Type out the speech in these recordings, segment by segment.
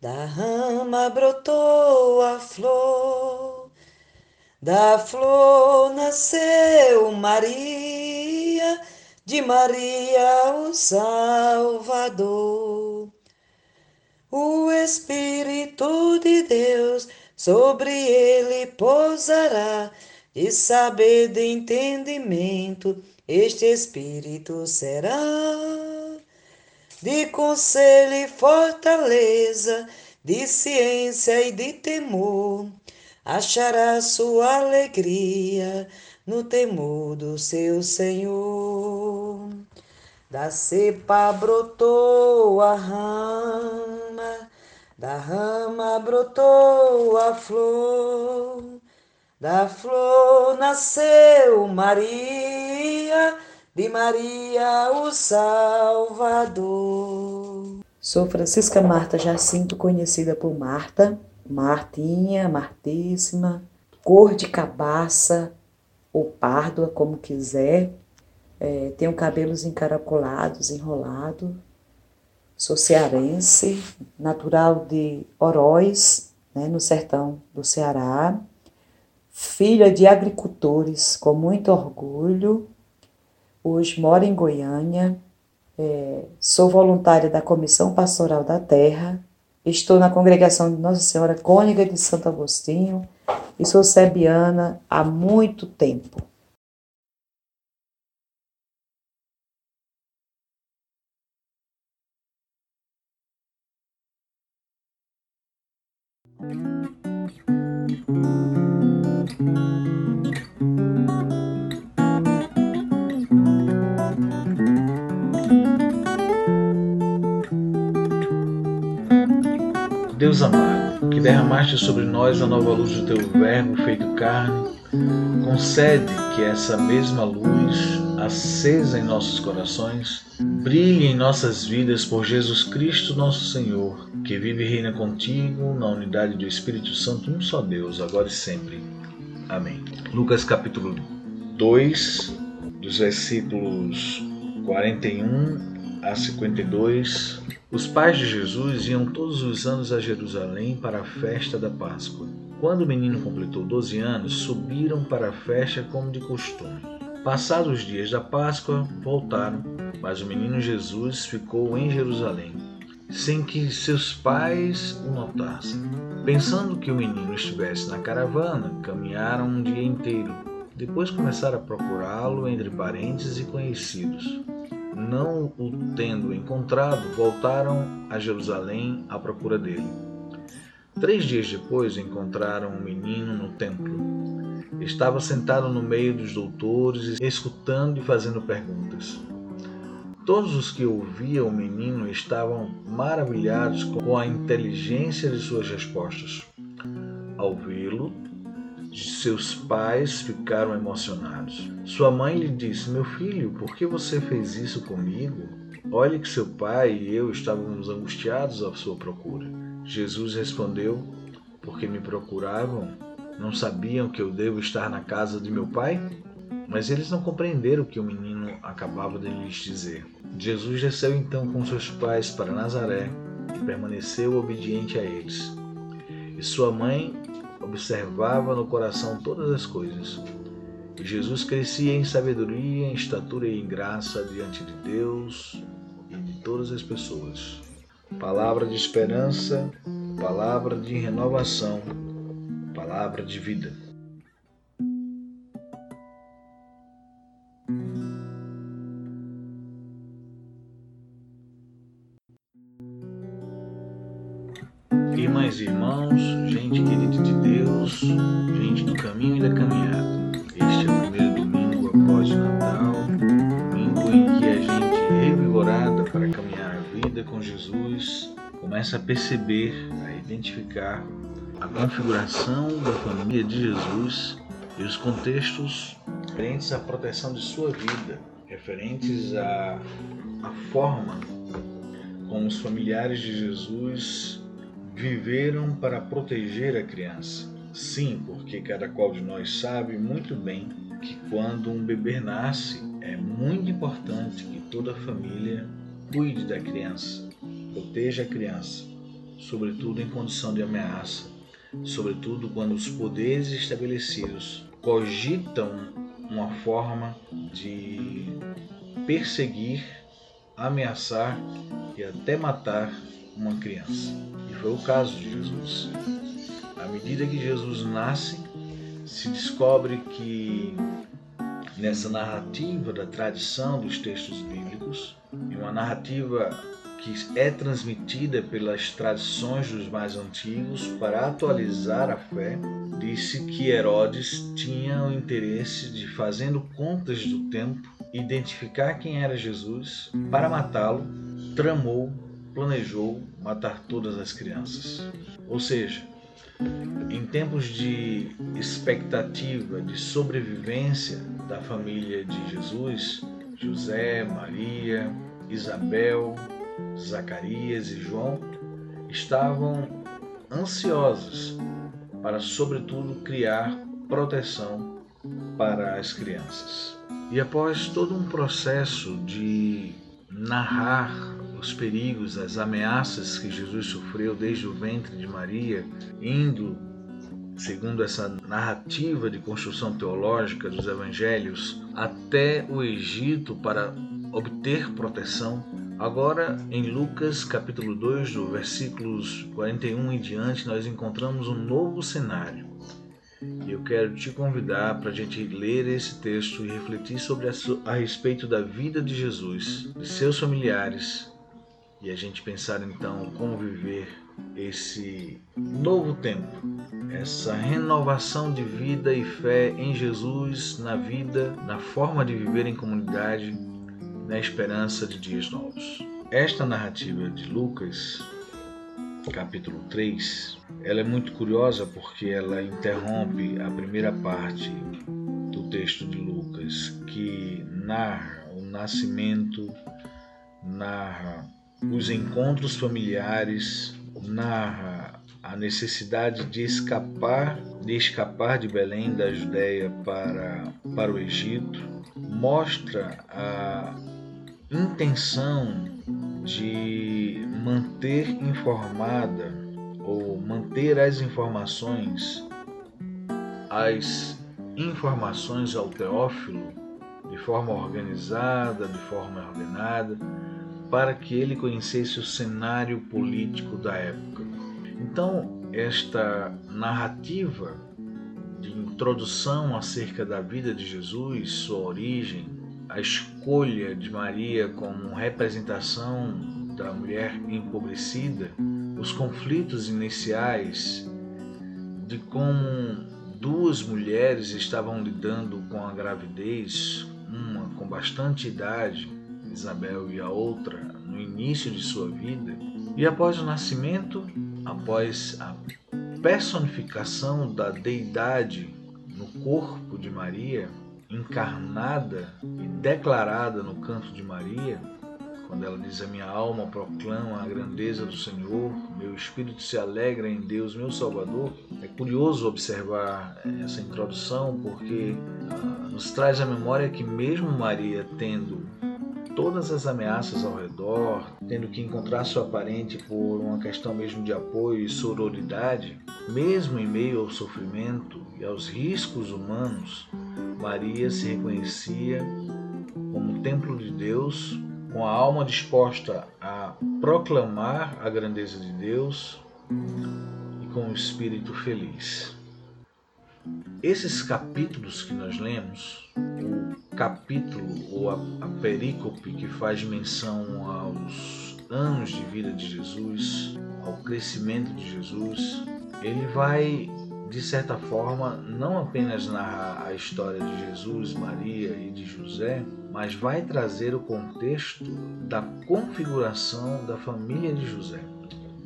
Da rama brotou a flor, da flor nasceu Maria, de Maria o Salvador. O Espírito de Deus sobre ele pousará, de saber, de entendimento este Espírito será de conselho e fortaleza, de ciência e de temor. Achará sua alegria no temor do seu Senhor. Da cepa brotou a rama, da rama brotou a flor da flor nasceu Maria, de Maria o Salvador. Sou Francisca Marta Jacinto, conhecida por Marta, Martinha, Martíssima, cor de cabaça ou párdua, como quiser. É, tenho cabelos encaracolados, enrolado. Sou cearense, natural de Oroz, né, no sertão do Ceará filha de agricultores com muito orgulho. Hoje moro em Goiânia, é, sou voluntária da Comissão Pastoral da Terra, estou na congregação de Nossa Senhora Cônica de Santo Agostinho e sou sebiana há muito tempo. Deus amado, que derramaste sobre nós a nova luz do teu Verbo feito carne, concede que essa mesma luz, acesa em nossos corações, brilhe em nossas vidas por Jesus Cristo, nosso Senhor, que vive e reina contigo na unidade do Espírito Santo, um só Deus, agora e sempre. Amém. Lucas capítulo 2, dos versículos 41 a 52, os pais de Jesus iam todos os anos a Jerusalém para a festa da Páscoa. Quando o menino completou 12 anos, subiram para a festa como de costume. Passados os dias da Páscoa, voltaram, mas o menino Jesus ficou em Jerusalém, sem que seus pais o notassem. Pensando que o menino estivesse na caravana, caminharam um dia inteiro. Depois começaram a procurá-lo entre parentes e conhecidos não o tendo encontrado, voltaram a Jerusalém à procura dele. Três dias depois encontraram um menino no templo. Estava sentado no meio dos doutores, escutando e fazendo perguntas. Todos os que ouviam o menino estavam maravilhados com a inteligência de suas respostas. Ao vê-lo, seus pais ficaram emocionados. Sua mãe lhe disse: Meu filho, por que você fez isso comigo? Olhe que seu pai e eu estávamos angustiados à sua procura. Jesus respondeu: Porque me procuravam? Não sabiam que eu devo estar na casa de meu pai? Mas eles não compreenderam o que o menino acabava de lhes dizer. Jesus desceu então com seus pais para Nazaré e permaneceu obediente a eles. E sua mãe observava no coração todas as coisas. E Jesus crescia em sabedoria, em estatura e em graça diante de Deus e de todas as pessoas. Palavra de esperança, palavra de renovação, palavra de vida. Irmãs e irmãos, gente querida de Deus, gente do caminho e da caminhada. Este é o primeiro domingo após o Natal, domingo em que a gente, revigorada para caminhar a vida com Jesus, começa a perceber, a identificar a configuração da família de Jesus e os contextos referentes à proteção de sua vida, referentes à, à forma como os familiares de Jesus viveram para proteger a criança. Sim, porque cada qual de nós sabe muito bem que quando um bebê nasce, é muito importante que toda a família cuide da criança, proteja a criança, sobretudo em condição de ameaça, sobretudo quando os poderes estabelecidos cogitam uma forma de perseguir, ameaçar e até matar uma criança. E foi o caso de Jesus. À medida que Jesus nasce, se descobre que nessa narrativa da tradição dos textos bíblicos, e uma narrativa que é transmitida pelas tradições dos mais antigos para atualizar a fé, disse que Herodes tinha o interesse de, fazendo contas do tempo, identificar quem era Jesus para matá-lo, tramou, planejou matar todas as crianças. Ou seja, em tempos de expectativa de sobrevivência da família de Jesus, José, Maria, Isabel, Zacarias e João estavam ansiosos para, sobretudo, criar proteção para as crianças. E após todo um processo de narrar os perigos, as ameaças que Jesus sofreu desde o ventre de Maria, indo, segundo essa narrativa de construção teológica dos evangelhos, até o Egito para obter proteção, Agora, em Lucas capítulo 2, do versículos 41 em diante, nós encontramos um novo cenário. E eu quero te convidar para a gente ler esse texto e refletir sobre a, a respeito da vida de Jesus, de seus familiares, e a gente pensar então como viver esse novo tempo, essa renovação de vida e fé em Jesus, na vida, na forma de viver em comunidade na esperança de dias novos. Esta narrativa de Lucas, capítulo 3, ela é muito curiosa porque ela interrompe a primeira parte do texto de Lucas, que narra o nascimento, narra os encontros familiares, narra a necessidade de escapar, de escapar de Belém da Judéia para, para o Egito, mostra a intenção de manter informada ou manter as informações, as informações ao Teófilo de forma organizada, de forma ordenada, para que ele conhecesse o cenário político da época. Então, esta narrativa de introdução acerca da vida de Jesus, sua origem, a escolha de Maria como representação da mulher empobrecida, os conflitos iniciais de como duas mulheres estavam lidando com a gravidez, uma com bastante idade Isabel e a outra no início de sua vida, e após o nascimento, após a personificação da deidade no corpo de Maria, encarnada e declarada no canto de Maria, quando ela diz: A minha alma proclama a grandeza do Senhor, meu espírito se alegra em Deus, meu Salvador. É curioso observar essa introdução porque ah, nos traz a memória que, mesmo Maria tendo todas as ameaças ao redor, tendo que encontrar sua parente por uma questão mesmo de apoio e sororidade, mesmo em meio ao sofrimento e aos riscos humanos, Maria se reconhecia como templo de Deus, com a alma disposta a proclamar a grandeza de Deus e com o espírito feliz. Esses capítulos que nós lemos, o capítulo ou a, a perícope que faz menção aos anos de vida de Jesus, ao crescimento de Jesus, ele vai de certa forma, não apenas narrar a história de Jesus, Maria e de José, mas vai trazer o contexto da configuração da família de José,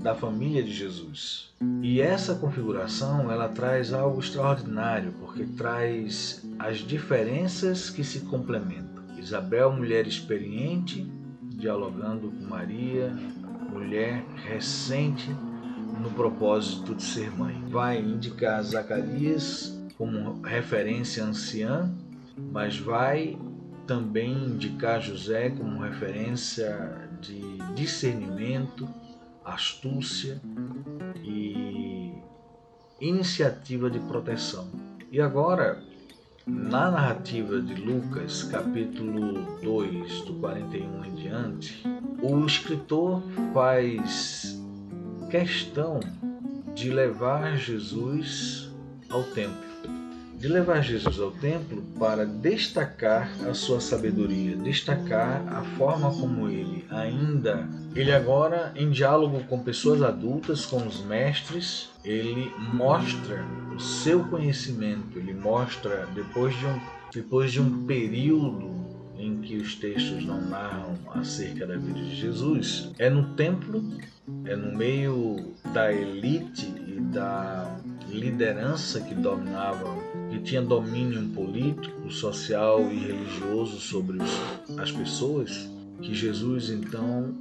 da família de Jesus. E essa configuração, ela traz algo extraordinário, porque traz as diferenças que se complementam. Isabel, mulher experiente, dialogando com Maria, mulher recente no propósito de ser mãe. Vai indicar Zacarias como referência anciã, mas vai também indicar José como referência de discernimento, astúcia e iniciativa de proteção. E agora, na narrativa de Lucas, capítulo 2, do 41 em diante, o escritor faz questão de levar Jesus ao templo. De levar Jesus ao templo para destacar a sua sabedoria, destacar a forma como ele ainda, ele agora em diálogo com pessoas adultas, com os mestres, ele mostra o seu conhecimento, ele mostra depois de um depois de um período em que os textos não narram acerca da vida de Jesus, é no templo, é no meio da elite e da liderança que dominava, que tinha domínio político, social e religioso sobre as pessoas, que Jesus então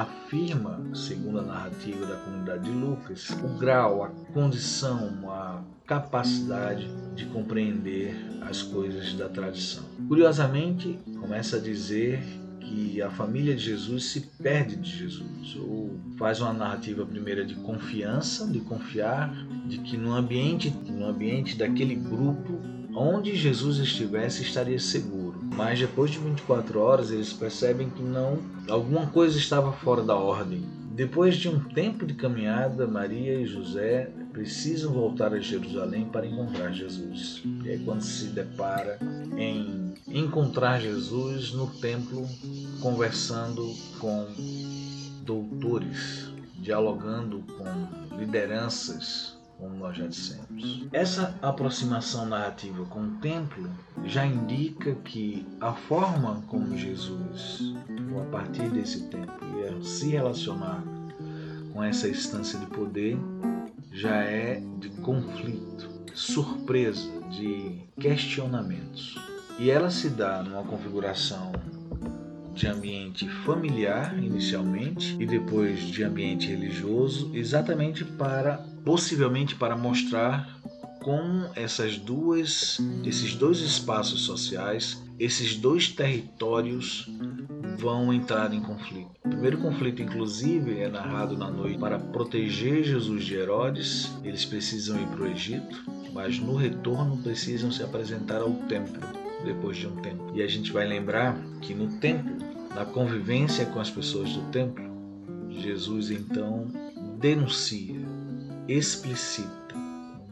afirma, segundo a narrativa da comunidade de Lucas, o grau, a condição, a capacidade de compreender as coisas da tradição. Curiosamente, começa a dizer que a família de Jesus se perde de Jesus, ou faz uma narrativa primeira de confiança, de confiar, de que no ambiente, no ambiente daquele grupo onde Jesus estivesse estaria seguro. Mas depois de 24 horas eles percebem que não, alguma coisa estava fora da ordem. Depois de um tempo de caminhada, Maria e José precisam voltar a Jerusalém para encontrar Jesus. E é quando se depara em encontrar Jesus no templo, conversando com doutores, dialogando com lideranças como nós já dissemos. Essa aproximação narrativa com o templo já indica que a forma como Jesus, a partir desse templo, ia se relacionar com essa instância de poder já é de conflito, surpresa, de questionamentos. E ela se dá numa configuração de ambiente familiar inicialmente e depois de ambiente religioso, exatamente para possivelmente para mostrar como essas duas, esses dois espaços sociais, esses dois territórios vão entrar em conflito. O primeiro conflito, inclusive, é narrado na noite para proteger Jesus de Herodes. Eles precisam ir para o Egito, mas no retorno precisam se apresentar ao templo depois de um tempo. E a gente vai lembrar que no templo, na convivência com as pessoas do templo, Jesus então denuncia explicita,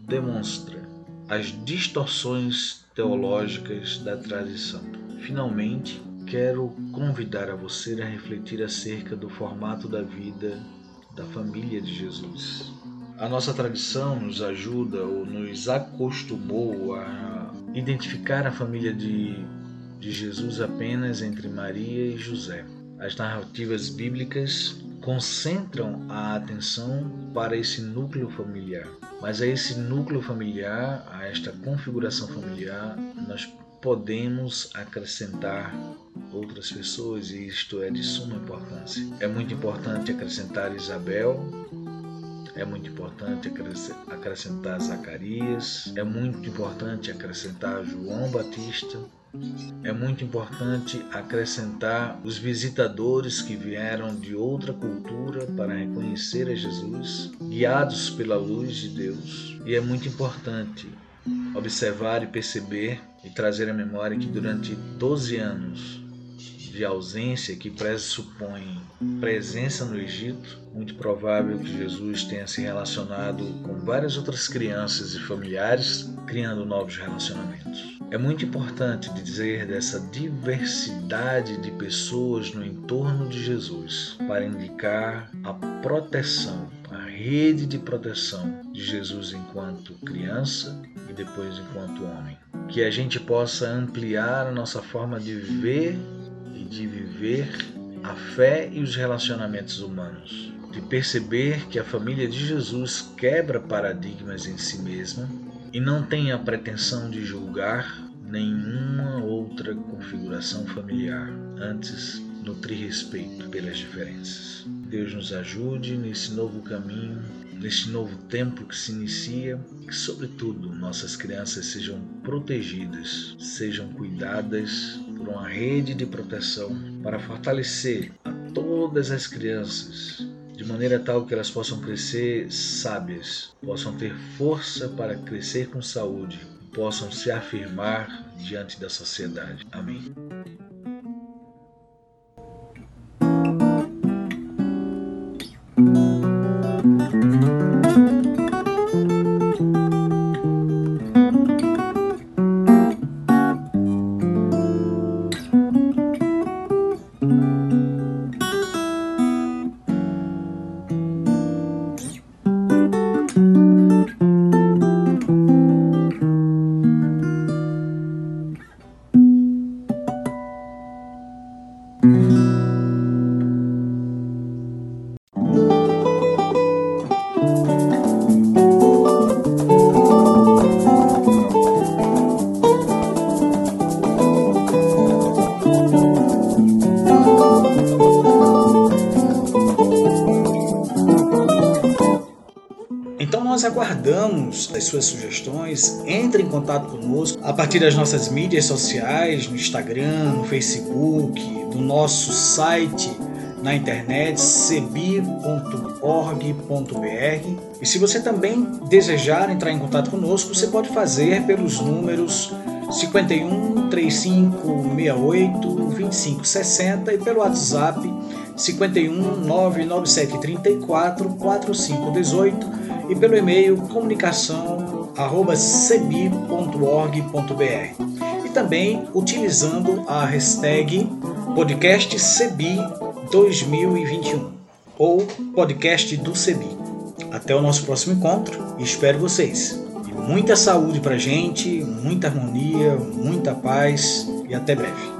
demonstra as distorções teológicas da tradição. Finalmente, quero convidar a você a refletir acerca do formato da vida da família de Jesus. A nossa tradição nos ajuda ou nos acostumou a identificar a família de de Jesus apenas entre Maria e José. As narrativas bíblicas concentram a atenção para esse núcleo familiar. Mas a esse núcleo familiar, a esta configuração familiar, nós podemos acrescentar outras pessoas e isto é de suma importância. É muito importante acrescentar Isabel, é muito importante acrescentar Zacarias, é muito importante acrescentar João Batista, é muito importante acrescentar os visitadores que vieram de outra cultura para reconhecer a Jesus, guiados pela luz de Deus. E é muito importante observar e perceber e trazer à memória que durante 12 anos de ausência que pressupõe presença no Egito, muito provável que Jesus tenha se relacionado com várias outras crianças e familiares, criando novos relacionamentos. É muito importante dizer dessa diversidade de pessoas no entorno de Jesus para indicar a proteção, a rede de proteção de Jesus enquanto criança e depois enquanto homem. Que a gente possa ampliar a nossa forma de ver e de viver a fé e os relacionamentos humanos, de perceber que a família de Jesus quebra paradigmas em si mesma e não tem a pretensão de julgar nenhuma outra configuração familiar, antes nutrir respeito pelas diferenças. Deus nos ajude nesse novo caminho, neste novo tempo que se inicia, que, sobretudo, nossas crianças sejam protegidas, sejam cuidadas por uma rede de proteção para fortalecer a todas as crianças de maneira tal que elas possam crescer sábias, possam ter força para crescer com saúde, possam se afirmar diante da sociedade. Amém. Aguardamos as suas sugestões. Entre em contato conosco a partir das nossas mídias sociais, no Instagram, no Facebook, no nosso site na internet cebi.org.br. E se você também desejar entrar em contato conosco, você pode fazer pelos números 51 35 68 25 60 e pelo WhatsApp 51 997 34 45 18 e pelo e-mail comunicação@cebi.org.br. E também utilizando a hashtag podcastcebi 2021 ou podcast do Cebi. Até o nosso próximo encontro e espero vocês. E muita saúde pra gente, muita harmonia, muita paz e até breve.